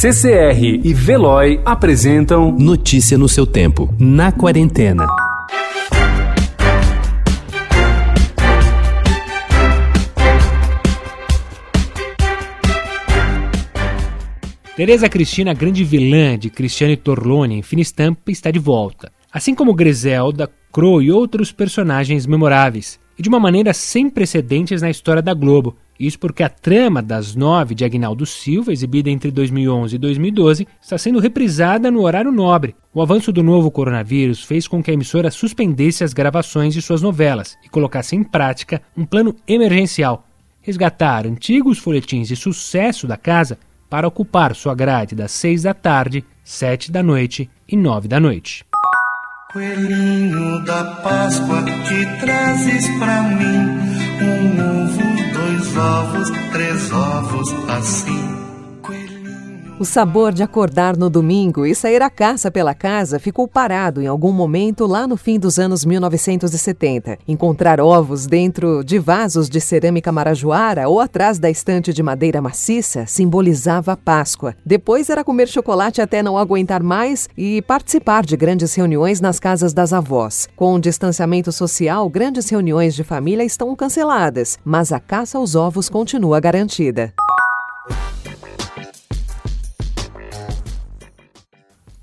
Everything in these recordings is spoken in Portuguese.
CCR e Veloy apresentam Notícia no seu tempo, na quarentena. Teresa Cristina, grande vilã de Cristiane Torlone em Fina Estampa, está de volta. Assim como Griselda, Crow e outros personagens memoráveis, e de uma maneira sem precedentes na história da Globo. Isso porque a trama das nove de Agnaldo Silva, exibida entre 2011 e 2012, está sendo reprisada no horário nobre. O avanço do novo coronavírus fez com que a emissora suspendesse as gravações de suas novelas e colocasse em prática um plano emergencial. Resgatar antigos folhetins de sucesso da casa para ocupar sua grade das seis da tarde, sete da noite e nove da noite. Coelhinho da Páscoa, que trazes pra mim um ovo, dois ovos, três ovos assim. O sabor de acordar no domingo e sair à caça pela casa ficou parado em algum momento lá no fim dos anos 1970. Encontrar ovos dentro de vasos de cerâmica marajoara ou atrás da estante de madeira maciça simbolizava a Páscoa. Depois era comer chocolate até não aguentar mais e participar de grandes reuniões nas casas das avós. Com o distanciamento social, grandes reuniões de família estão canceladas, mas a caça aos ovos continua garantida.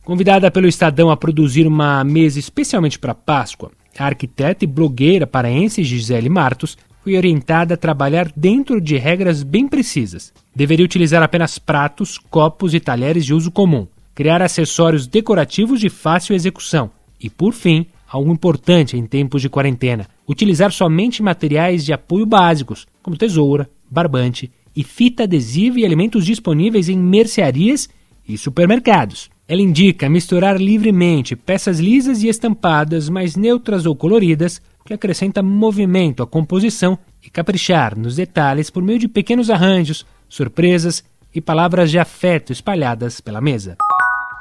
Convidada pelo Estadão a produzir uma mesa especialmente para Páscoa, a arquiteta e blogueira paraense Gisele Martos foi orientada a trabalhar dentro de regras bem precisas. Deveria utilizar apenas pratos, copos e talheres de uso comum, criar acessórios decorativos de fácil execução e, por fim, algo importante em tempos de quarentena, utilizar somente materiais de apoio básicos, como tesoura, barbante e fita adesiva e elementos disponíveis em mercearias e supermercados. Ela indica misturar livremente peças lisas e estampadas, mais neutras ou coloridas, que acrescenta movimento à composição e caprichar nos detalhes por meio de pequenos arranjos, surpresas e palavras de afeto espalhadas pela mesa.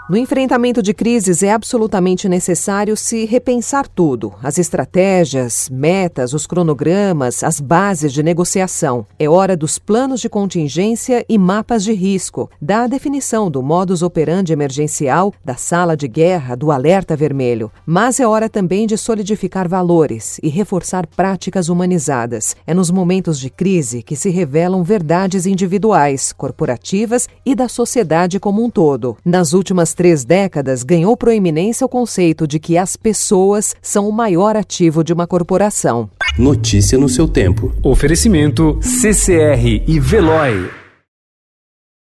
No enfrentamento de crises é absolutamente necessário se repensar tudo: as estratégias, metas, os cronogramas, as bases de negociação. É hora dos planos de contingência e mapas de risco, da definição do modus operandi emergencial, da sala de guerra, do alerta vermelho. Mas é hora também de solidificar valores e reforçar práticas humanizadas. É nos momentos de crise que se revelam verdades individuais, corporativas e da sociedade como um todo. Nas últimas três décadas, ganhou proeminência o conceito de que as pessoas são o maior ativo de uma corporação. Notícia no seu tempo. Oferecimento CCR e Veloy.